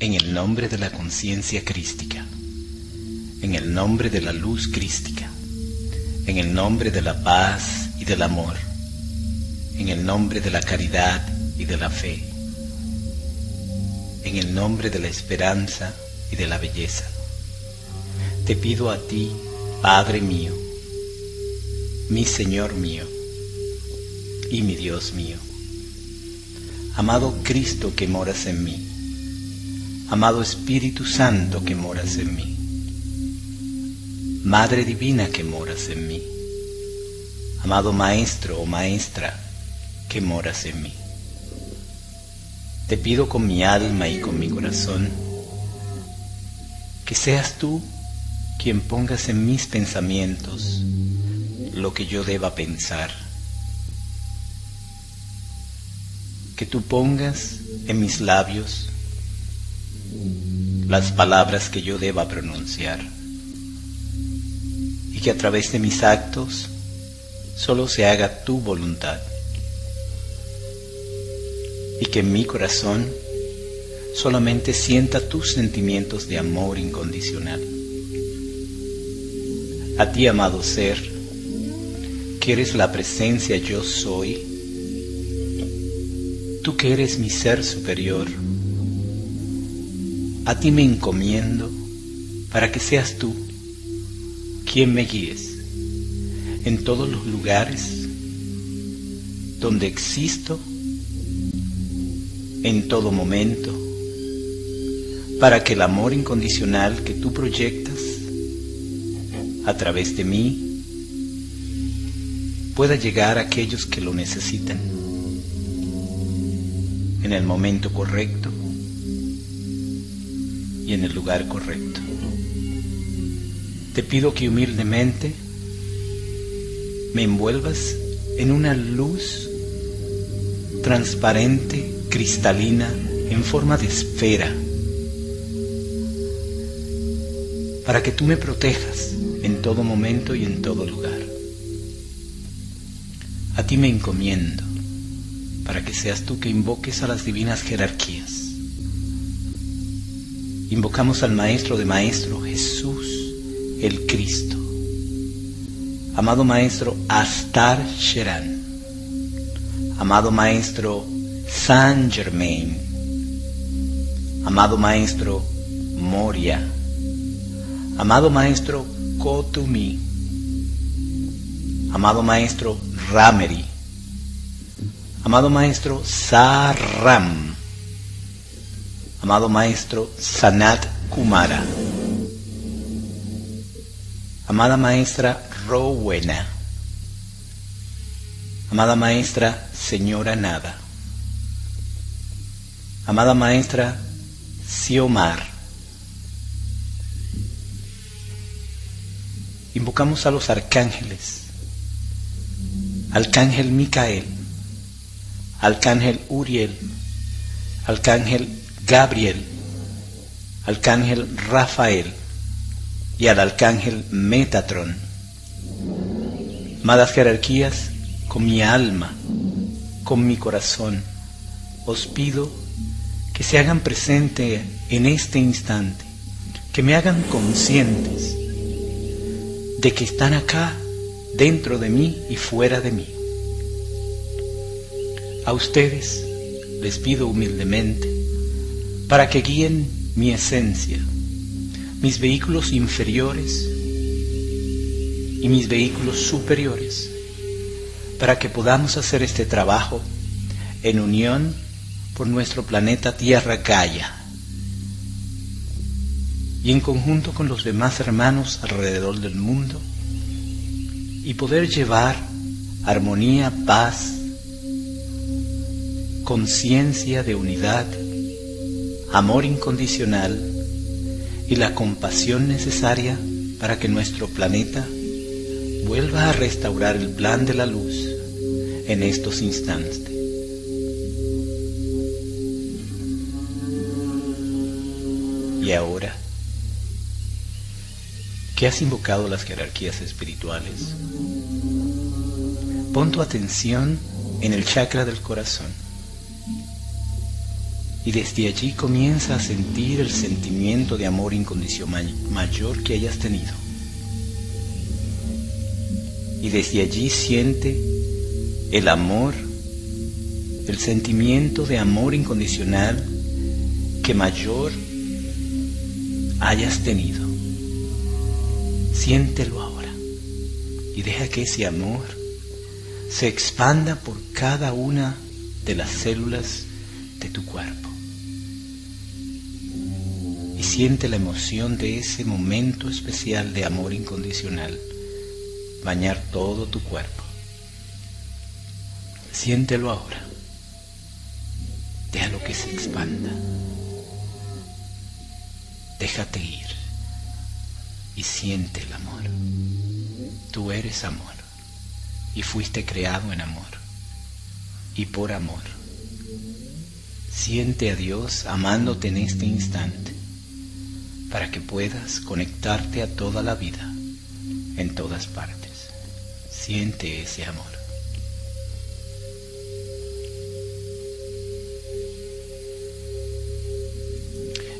en el nombre de la conciencia crística, en el nombre de la luz crística, en el nombre de la paz y del amor, en el nombre de la caridad y de la fe, en el nombre de la esperanza y de la belleza. Te pido a ti, Padre mío, mi Señor mío y mi Dios mío, amado Cristo que moras en mí, amado Espíritu Santo que moras en mí, Madre Divina que moras en mí, amado Maestro o Maestra que moras en mí. Te pido con mi alma y con mi corazón que seas tú quien pongas en mis pensamientos lo que yo deba pensar. Que tú pongas en mis labios las palabras que yo deba pronunciar. Y que a través de mis actos solo se haga tu voluntad. Y que en mi corazón solamente sienta tus sentimientos de amor incondicional. A ti, amado ser, que eres la presencia yo soy, tú que eres mi ser superior, a ti me encomiendo para que seas tú quien me guíes en todos los lugares donde existo en todo momento, para que el amor incondicional que tú proyectas a través de mí pueda llegar a aquellos que lo necesitan en el momento correcto y en el lugar correcto. Te pido que humildemente me envuelvas en una luz transparente, cristalina, en forma de esfera, para que tú me protejas en todo momento y en todo lugar. A ti me encomiendo para que seas tú que invoques a las divinas jerarquías. Invocamos al Maestro de Maestro, Jesús, el Cristo. Amado Maestro Astar Sheran. Amado Maestro Saint Germain. Amado Maestro Moria. Amado Maestro Kotumi. Amado Maestro Rameri. Amado Maestro Saram. Amado Maestro Sanat Kumara. Amada Maestra Rowena. Amada Maestra Señora Nada. Amada Maestra Siomar. Invocamos a los arcángeles. Arcángel Micael. Arcángel Uriel. Arcángel Gabriel. Arcángel Rafael. Y al Arcángel Metatron. Amadas jerarquías, con mi alma, con mi corazón, os pido que se hagan presente en este instante, que me hagan conscientes de que están acá, dentro de mí y fuera de mí. A ustedes les pido humildemente para que guíen mi esencia, mis vehículos inferiores y mis vehículos superiores, para que podamos hacer este trabajo en unión por nuestro planeta Tierra Gaia y en conjunto con los demás hermanos alrededor del mundo y poder llevar armonía, paz, conciencia de unidad, amor incondicional y la compasión necesaria para que nuestro planeta vuelva a restaurar el plan de la luz en estos instantes. Y ahora, que has invocado las jerarquías espirituales, pon tu atención en el chakra del corazón. Y desde allí comienza a sentir el sentimiento de amor incondicional mayor que hayas tenido. Y desde allí siente el amor, el sentimiento de amor incondicional que mayor hayas tenido. Siéntelo ahora y deja que ese amor se expanda por cada una de las células de tu cuerpo. Siente la emoción de ese momento especial de amor incondicional bañar todo tu cuerpo. Siéntelo ahora. Déjalo que se expanda. Déjate ir y siente el amor. Tú eres amor y fuiste creado en amor y por amor. Siente a Dios amándote en este instante para que puedas conectarte a toda la vida en todas partes. Siente ese amor.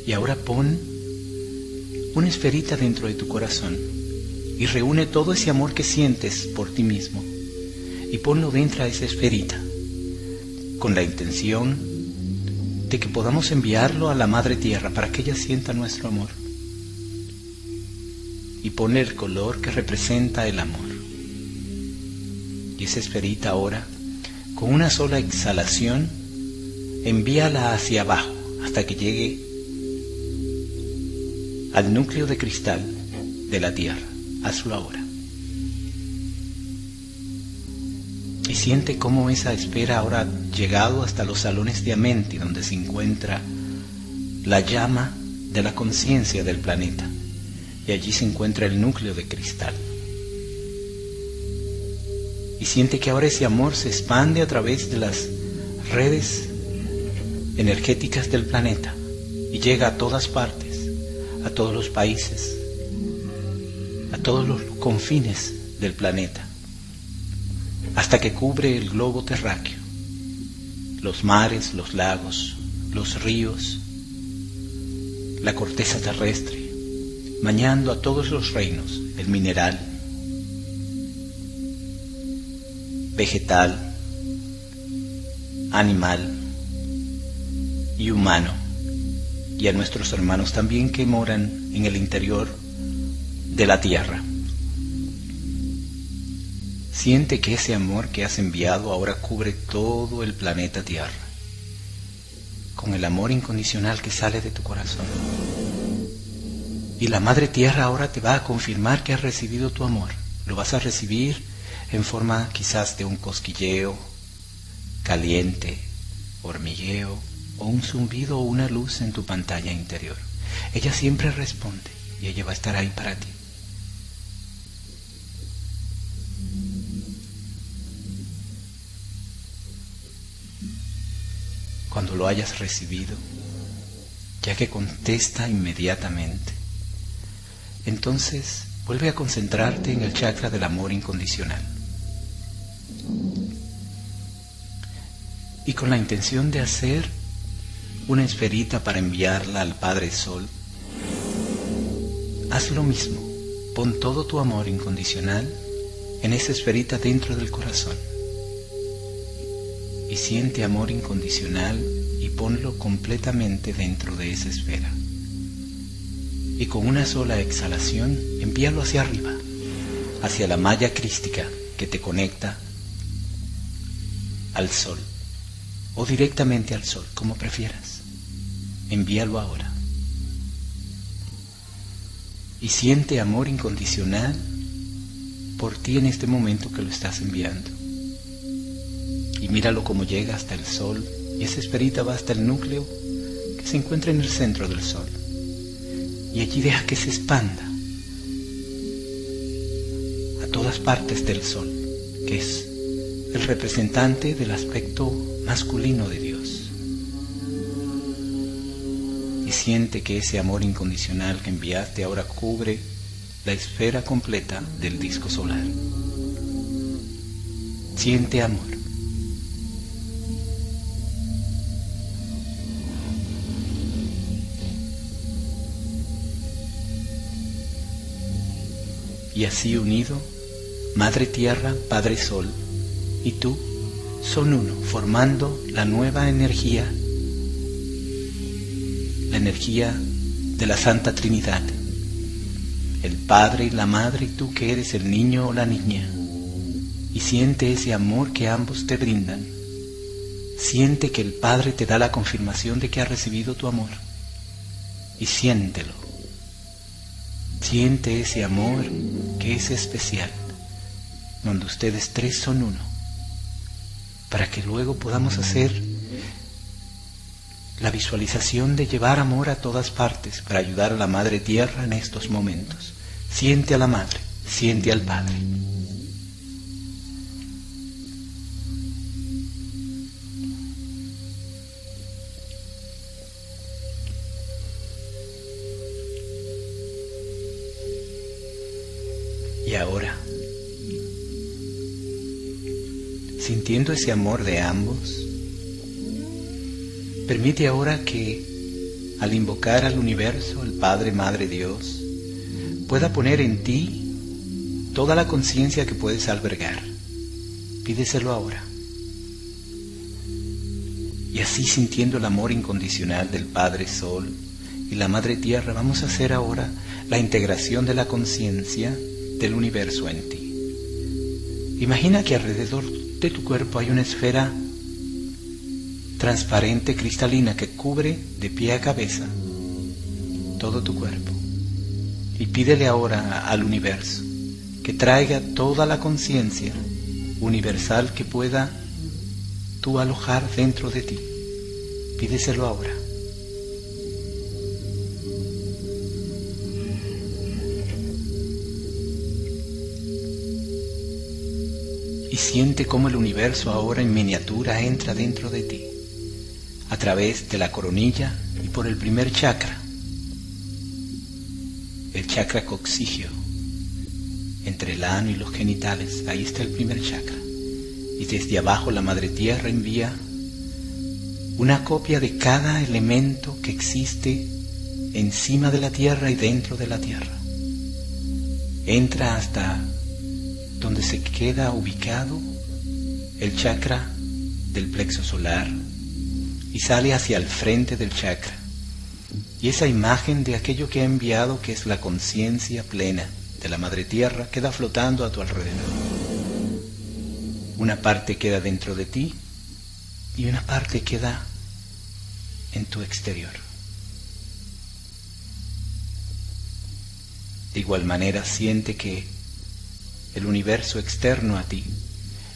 Y ahora pon una esferita dentro de tu corazón y reúne todo ese amor que sientes por ti mismo y ponlo dentro de esa esferita con la intención de que podamos enviarlo a la Madre Tierra para que ella sienta nuestro amor y pone el color que representa el amor. Y esa esferita ahora, con una sola exhalación, envíala hacia abajo hasta que llegue al núcleo de cristal de la Tierra. Hazlo ahora. Y siente cómo esa esfera ahora ha llegado hasta los salones de Amenti, donde se encuentra la llama de la conciencia del planeta. Allí se encuentra el núcleo de cristal. Y siente que ahora ese amor se expande a través de las redes energéticas del planeta y llega a todas partes, a todos los países, a todos los confines del planeta, hasta que cubre el globo terráqueo, los mares, los lagos, los ríos, la corteza terrestre, bañando a todos los reinos, el mineral, vegetal, animal y humano, y a nuestros hermanos también que moran en el interior de la tierra. Siente que ese amor que has enviado ahora cubre todo el planeta Tierra, con el amor incondicional que sale de tu corazón. Y la Madre Tierra ahora te va a confirmar que has recibido tu amor. Lo vas a recibir en forma quizás de un cosquilleo caliente, hormigueo o un zumbido o una luz en tu pantalla interior. Ella siempre responde y ella va a estar ahí para ti. Cuando lo hayas recibido, ya que contesta inmediatamente, entonces vuelve a concentrarte en el chakra del amor incondicional. y con la intención de hacer una esferita para enviarla al Padre Sol, haz lo mismo. Pon todo tu amor incondicional en esa esferita dentro del corazón. Y siente amor incondicional y ponlo completamente dentro de esa esfera. Y con una sola exhalación, envíalo hacia arriba, hacia la malla crística que te conecta al sol o directamente al sol, como prefieras. Envíalo ahora. Y siente amor incondicional por ti en este momento que lo estás enviando. Y míralo como llega hasta el sol y esa esperita va hasta el núcleo que se encuentra en el centro del sol. Y allí deja que se expanda a todas partes del sol, que es el representante del aspecto masculino de Dios. Y siente que ese amor incondicional que enviaste ahora cubre la esfera completa del disco solar. Siente amor. Y así unido, Madre Tierra, Padre Sol y tú son uno, formando la nueva energía, la energía de la Santa Trinidad. El Padre y la Madre y tú que eres el niño o la niña. Y siente ese amor que ambos te brindan. Siente que el Padre te da la confirmación de que ha recibido tu amor. Y siéntelo. Siente ese amor es especial, donde ustedes tres son uno, para que luego podamos hacer la visualización de llevar amor a todas partes para ayudar a la Madre Tierra en estos momentos. Siente a la Madre, siente al Padre. Sintiendo ese amor de ambos, Permite ahora que al invocar al universo, el Padre, Madre Dios, pueda poner en ti toda la conciencia que puedes albergar. Pídeselo ahora. Y así sintiendo el amor incondicional del Padre Sol y la Madre Tierra, vamos a hacer ahora la integración de la conciencia del universo en ti. Imagina que alrededor de tu cuerpo hay una esfera transparente cristalina que cubre de pie a cabeza todo tu cuerpo. Y pídele ahora al universo que traiga toda la conciencia universal que pueda tú alojar dentro de ti. Pídeselo ahora. Siente cómo el universo ahora en miniatura entra dentro de ti a través de la coronilla y por el primer chakra, el chakra coxigio, entre el ano y los genitales, ahí está el primer chakra. Y desde abajo la Madre Tierra envía una copia de cada elemento que existe encima de la Tierra y dentro de la Tierra. Entra hasta donde se queda ubicado el chakra del plexo solar, y sale hacia el frente del chakra. Y esa imagen de aquello que ha enviado, que es la conciencia plena de la Madre Tierra, queda flotando a tu alrededor. Una parte queda dentro de ti y una parte queda en tu exterior. De igual manera siente que el universo externo a ti.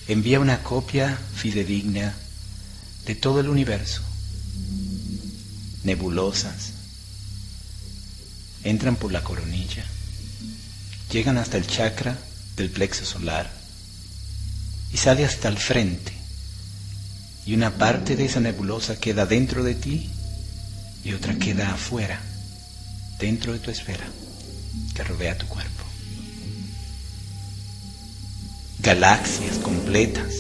Envía una copia fidedigna de todo el universo, nebulosas, entran por la coronilla, llegan hasta el chakra del plexo solar. Y sale hasta el frente. Y una parte de esa nebulosa queda dentro de ti y otra queda afuera, dentro de tu esfera que rodea tu cuerpo. Galaxias completas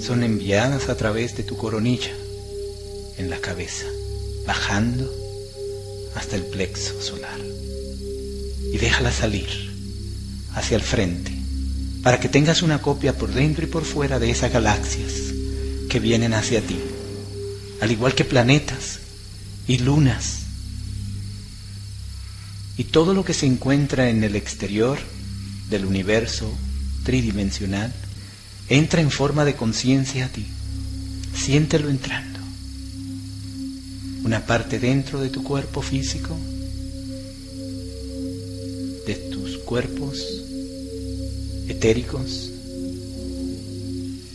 son enviadas a través de tu coronilla en la cabeza, bajando hasta el plexo solar. Y déjala salir hacia el frente para que tengas una copia por dentro y por fuera de esas galaxias que vienen hacia ti, al igual que planetas y lunas y todo lo que se encuentra en el exterior del universo tridimensional entra en forma de conciencia a ti. Siéntelo entrando. Una parte dentro de tu cuerpo físico, de tus cuerpos etéricos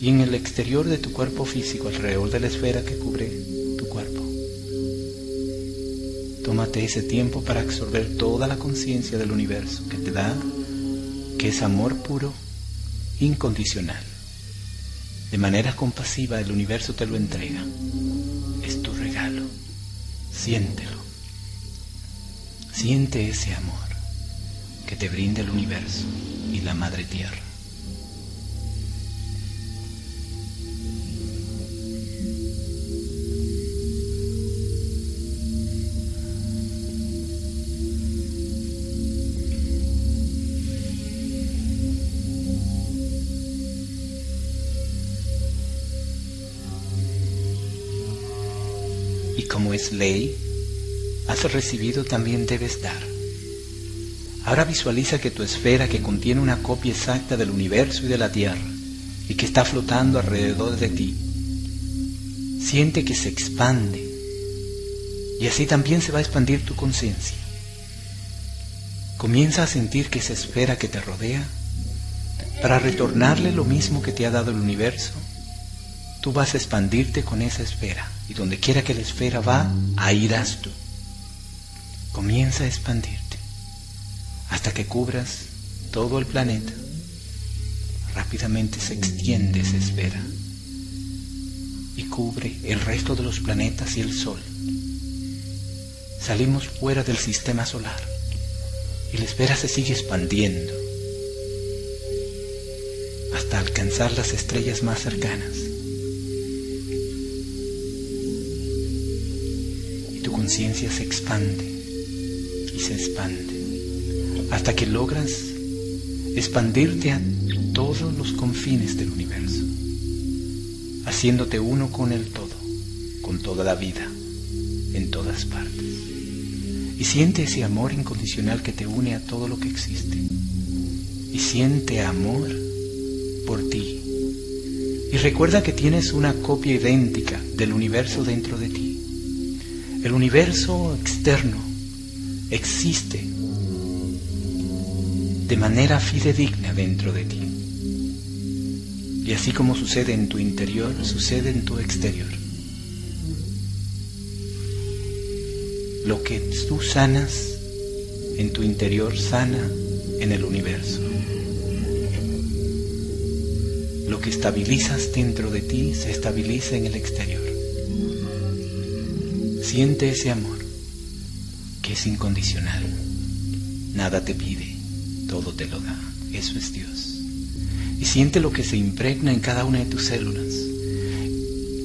y en el exterior de tu cuerpo físico, alrededor de la esfera que cubre tu cuerpo. Tómate ese tiempo para absorber toda la conciencia del universo que te da, que es amor puro, incondicional. De manera compasiva el universo te lo entrega. Es tu regalo. Siéntelo. Siente ese amor que te brinda el universo y la Madre Tierra. Es ley, has recibido también debes dar. Ahora visualiza que tu esfera que contiene una copia exacta del universo y de la Tierra y que está flotando alrededor de ti, siente que se expande y así también se va a expandir tu conciencia. Comienza a sentir que esa esfera que te rodea, para retornarle lo mismo que te ha dado el universo, tú vas a expandirte con esa esfera y donde quiera que la esfera va, ahí irás tú. Comienza a expandirte hasta que cubras todo el planeta. Rápidamente se extiende esa esfera y cubre el resto de los planetas y el Sol. Salimos fuera del sistema solar y la esfera se sigue expandiendo hasta alcanzar las estrellas más cercanas. Conciencia se expande y se expande hasta que logras expandirte a todos los confines del universo, haciéndote uno con el todo, con toda la vida, en todas partes. Y siente ese amor incondicional que te une a todo lo que existe. Y siente amor por ti. Y recuerda que tienes una copia idéntica del universo dentro de ti. El universo externo existe de manera fidedigna dentro de ti. Y así como sucede en tu interior, sucede en tu exterior. Lo que tú sanas en tu interior sana en el universo. Lo que estabilizas dentro de ti se estabiliza en el exterior. Siente ese amor que es incondicional. Nada te pide todo te lo da. Eso es Dios. Y siente lo que se impregna en cada una de tus células.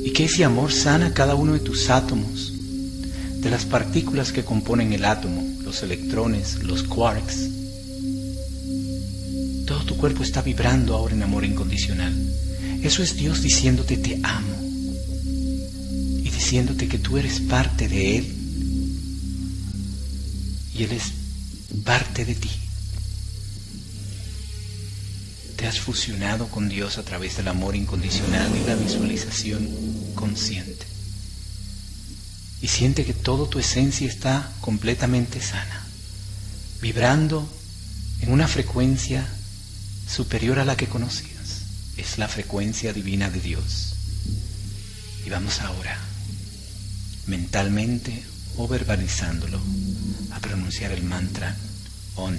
Y que ese amor sana cada uno de tus átomos, de las partículas que componen el átomo, los electrones, los quarks. Todo tu cuerpo está vibrando ahora en amor incondicional. Eso es Dios diciéndote te amo. Diciéndote que tú eres parte de Él. Y Él es parte de ti. te has fusionado con Dios a través del amor incondicional y la visualización consciente. Y siente que toda tu esencia está completamente sana, vibrando en una frecuencia superior a la que conocías. Es la frecuencia divina de Dios. Y vamos ahora, mentalmente o verbalizándolo, a pronunciar el mantra ON.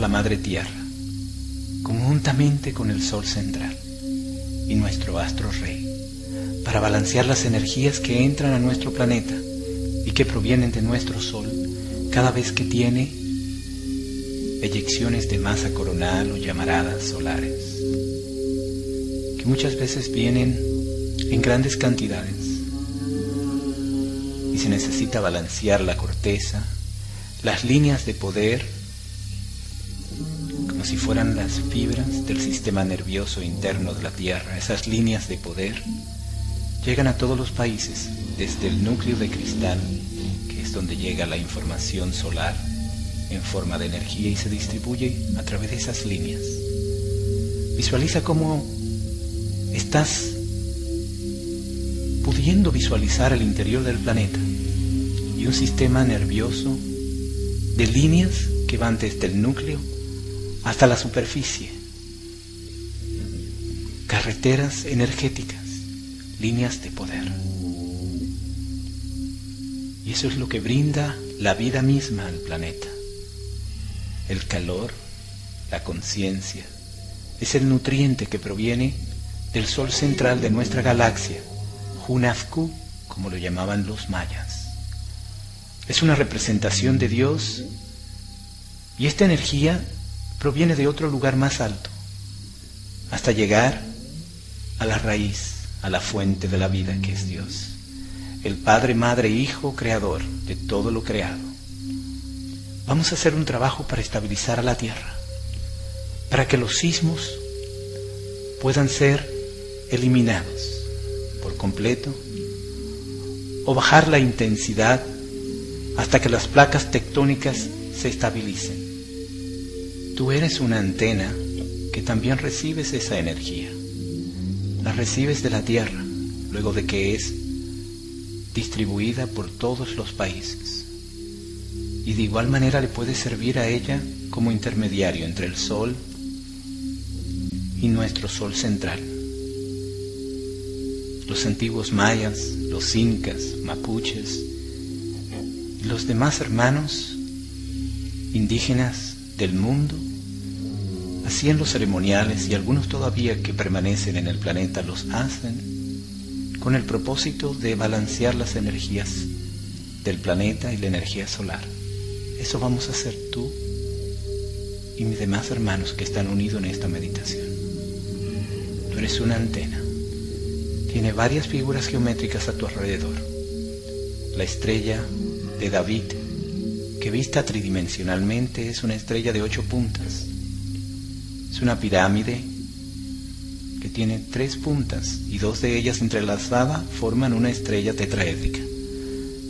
La Madre Tierra, conjuntamente con el Sol central y nuestro astro rey, para balancear las energías que entran a nuestro planeta y que provienen de nuestro Sol cada vez que tiene eyecciones de masa coronal o llamaradas solares, que muchas veces vienen en grandes cantidades y se necesita balancear la corteza, las líneas de poder si fueran las fibras del sistema nervioso interno de la Tierra, esas líneas de poder, llegan a todos los países, desde el núcleo de cristal, que es donde llega la información solar en forma de energía y se distribuye a través de esas líneas. Visualiza cómo estás pudiendo visualizar el interior del planeta y un sistema nervioso de líneas que van desde el núcleo hasta la superficie. Carreteras energéticas, líneas de poder. Y eso es lo que brinda la vida misma al planeta. El calor, la conciencia, es el nutriente que proviene del sol central de nuestra galaxia, Hunafku, como lo llamaban los mayas. Es una representación de Dios y esta energía proviene de otro lugar más alto, hasta llegar a la raíz, a la fuente de la vida que es Dios, el Padre, Madre, Hijo, Creador de todo lo creado. Vamos a hacer un trabajo para estabilizar a la Tierra, para que los sismos puedan ser eliminados por completo o bajar la intensidad hasta que las placas tectónicas se estabilicen. Tú eres una antena que también recibes esa energía. La recibes de la Tierra luego de que es distribuida por todos los países. Y de igual manera le puede servir a ella como intermediario entre el Sol y nuestro Sol central. Los antiguos mayas, los incas, mapuches y los demás hermanos indígenas del mundo hacían los ceremoniales y algunos todavía que permanecen en el planeta los hacen con el propósito de balancear las energías del planeta y la energía solar. Eso vamos a hacer tú y mis demás hermanos que están unidos en esta meditación. Tú eres una antena. Tiene varias figuras geométricas a tu alrededor. La estrella de David, que vista tridimensionalmente es una estrella de ocho puntas. Es una pirámide que tiene tres puntas y dos de ellas entrelazadas forman una estrella tetraédrica.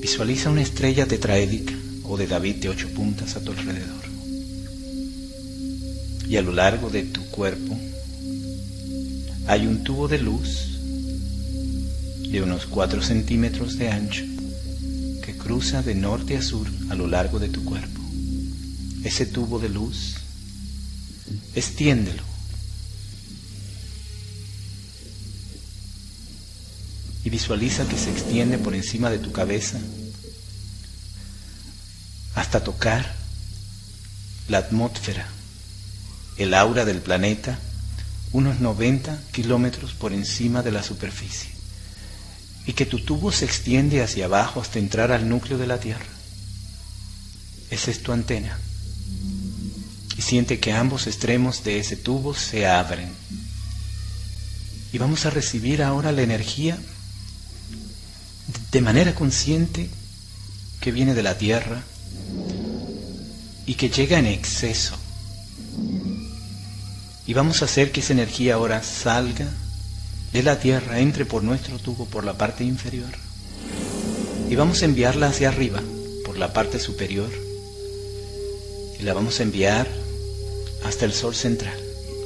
Visualiza una estrella tetraédrica o de David de ocho puntas a tu alrededor. Y a lo largo de tu cuerpo hay un tubo de luz de unos 4 centímetros de ancho que cruza de norte a sur a lo largo de tu cuerpo. Ese tubo de luz, extiéndelo. Y visualiza que se extiende por encima de tu cabeza hasta tocar la atmósfera, el aura del planeta unos 90 kilómetros por encima de la superficie y que tu tubo se extiende hacia abajo hasta entrar al núcleo de la Tierra. Esa es tu antena. Y siente que ambos extremos de ese tubo se abren. Y vamos a recibir ahora la energía de manera consciente que viene de la Tierra y que llega en exceso y vamos a hacer que esa energía ahora salga de la tierra, entre por nuestro tubo por la parte inferior. Y vamos a enviarla hacia arriba, por la parte superior. Y la vamos a enviar hasta el Sol central.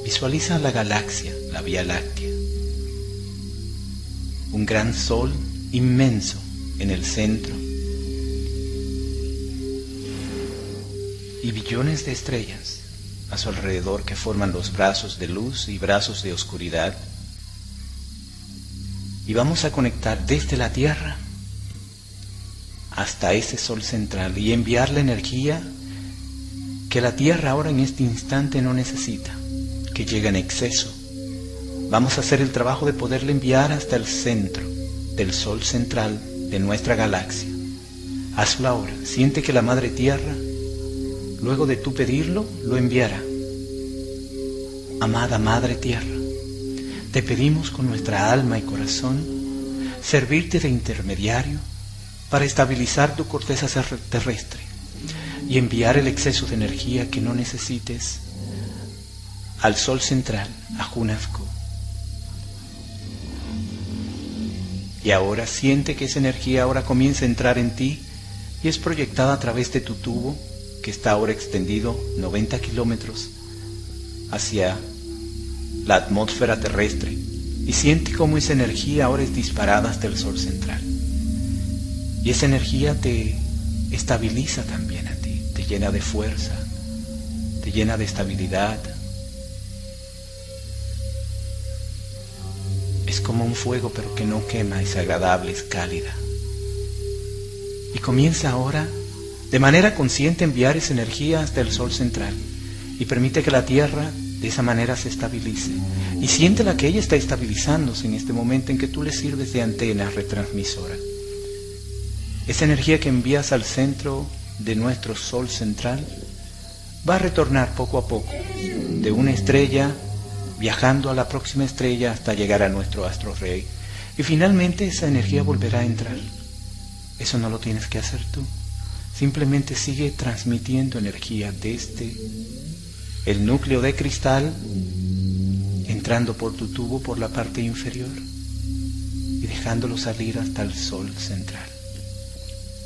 Visualiza la galaxia, la Vía Láctea. Un gran sol inmenso en el centro. Y billones de estrellas a su alrededor que forman los brazos de luz y brazos de oscuridad. Y vamos a conectar desde la Tierra hasta ese sol central y enviar la energía que la Tierra ahora en este instante no necesita, que llega en exceso. Vamos a hacer el trabajo de poderle enviar hasta el centro del sol central de nuestra galaxia. Hazlo ahora. Siente que la Madre Tierra luego de tú pedirlo, lo enviará. Amada Madre Tierra, te pedimos con nuestra alma y corazón servirte de intermediario para estabilizar tu corteza terrestre y enviar el exceso de energía que no necesites al Sol central, a Junafco. Y ahora siente que esa energía ahora comienza a entrar en ti y es proyectada a través de tu tubo que está ahora extendido 90 kilómetros hacia la atmósfera terrestre y siente cómo esa energía ahora es disparada hasta el sol central. Y esa energía te estabiliza también llena de fuerza, te llena de estabilidad. Es como un fuego pero que no quema, es agradable, es cálida. Y comienza ahora de manera consciente enviar esa energía hasta el sol central y permite que la Tierra de esa manera se estabilice. Y siéntela que ella está estabilizándose en este momento en que tú le sirves de antena retransmisora. Esa energía que envías al centro de nuestro sol central va a retornar poco a poco de una estrella viajando a la próxima estrella hasta llegar a nuestro astro rey. Y finalmente esa energía volverá a entrar. Eso no lo tienes que hacer tú. Simplemente sigue transmitiendo energía desde el núcleo de cristal entrando por tu tubo por la parte inferior y dejándolo salir hasta el sol central.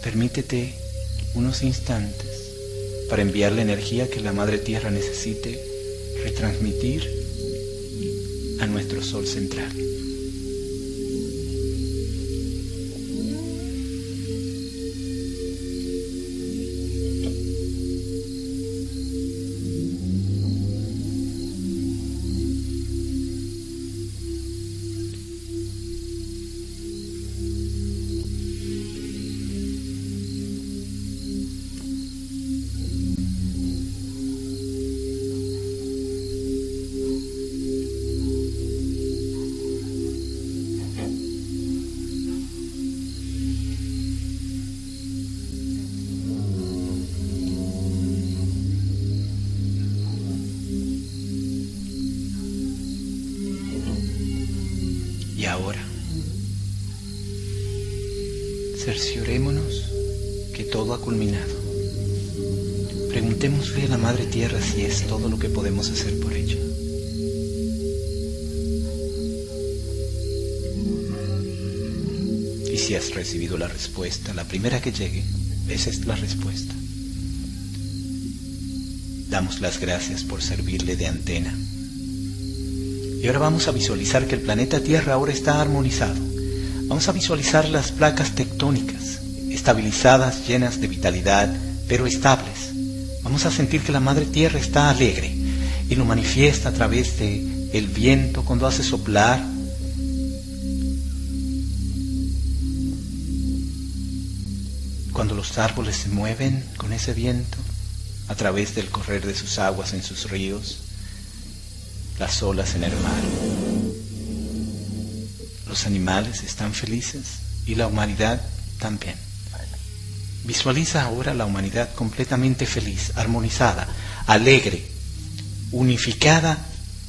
Permítete unos instantes para enviar la energía que la Madre Tierra necesite retransmitir a nuestro sol central. Madre Tierra si es todo lo que podemos hacer por ella. Y si has recibido la respuesta, la primera que llegue, esa es la respuesta. Damos las gracias por servirle de antena y ahora vamos a visualizar que el planeta Tierra ahora está armonizado. Vamos a visualizar las placas tectónicas, estabilizadas, llenas de vitalidad, pero estables. Vamos a sentir que la Madre Tierra está alegre y lo manifiesta a través de el viento cuando hace soplar. Cuando los árboles se mueven con ese viento a través del correr de sus aguas en sus ríos las olas en el mar. Los animales están felices y la humanidad también. Visualiza ahora la humanidad completamente feliz, armonizada, alegre, unificada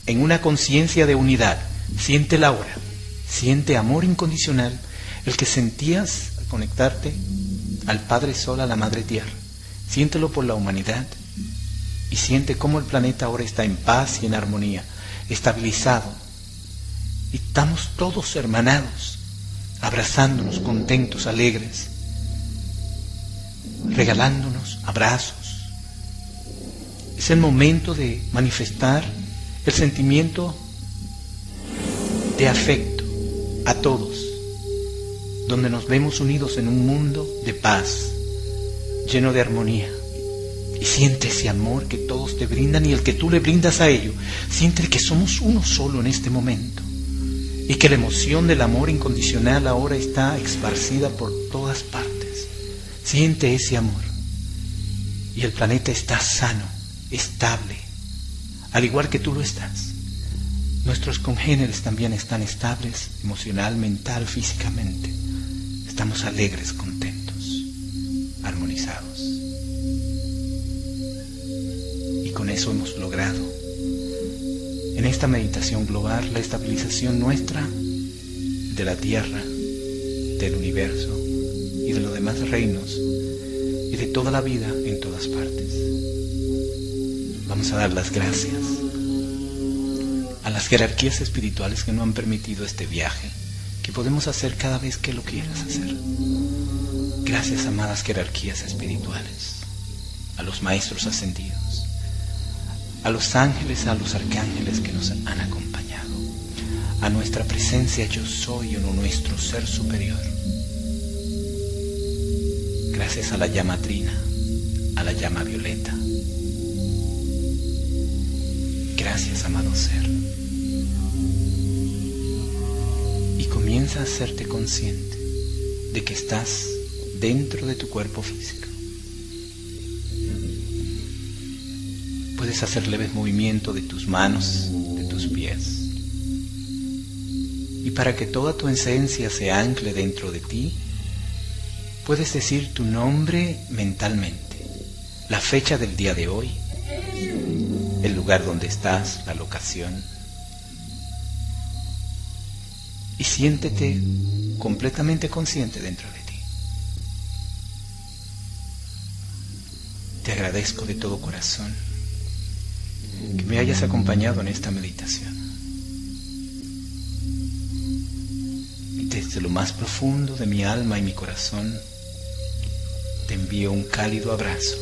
en una conciencia de unidad. Siente la hora, siente amor incondicional, el que sentías al conectarte al Padre Sol, a la Madre Tierra. Siéntelo por la humanidad y siente cómo el planeta ahora está en paz y en armonía estabilizado. Estamos todos hermanados, abrazándonos, contentos, alegres, regalándonos abrazos. Es el momento de manifestar el sentimiento de afecto a todos, donde nos vemos unidos en un mundo de paz, lleno de armonía. Y siente ese amor que todos te brindan y el que tú le brindas a ellos. Siente que somos uno solo en este momento. Y que la emoción del amor incondicional ahora está esparcida por todas partes. Siente ese amor. Y el planeta está sano, estable, al igual que tú lo estás. Nuestros congéneres también están estables, emocional, mental, físicamente. Estamos alegres, contentos, armonizados. con eso hemos logrado en esta meditación global la estabilización nuestra de la tierra, del universo y de los demás reinos y de toda la vida en todas partes. Vamos a dar las gracias a las jerarquías espirituales que nos han permitido este viaje, que podemos hacer cada vez que lo quieras hacer. Gracias, amadas jerarquías espirituales, a los maestros ascendidos a los ángeles, a los arcángeles que nos han acompañado, a nuestra presencia yo soy uno nuestro ser superior. Gracias a la llama trina, a la llama violeta, Gracias, amado ser. Y comienza a hacerte consciente de que estás dentro de tu cuerpo físico. Puedes hacer leves movimientos de tus manos, de tus pies. Y para que toda tu esencia se ancle dentro de ti, puedes decir tu nombre mentalmente, la fecha del día de hoy, el lugar donde estás, la locación. Y siéntete completamente consciente dentro de ti. Te agradezco de todo corazón que me hayas acompañado en esta meditación. Y desde lo más profundo de mi alma y mi corazón, te envío un cálido abrazo.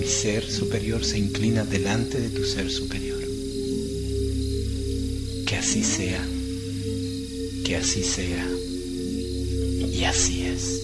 Mi ser superior se inclina delante de tu ser superior. Que así sea, que así sea, y así es.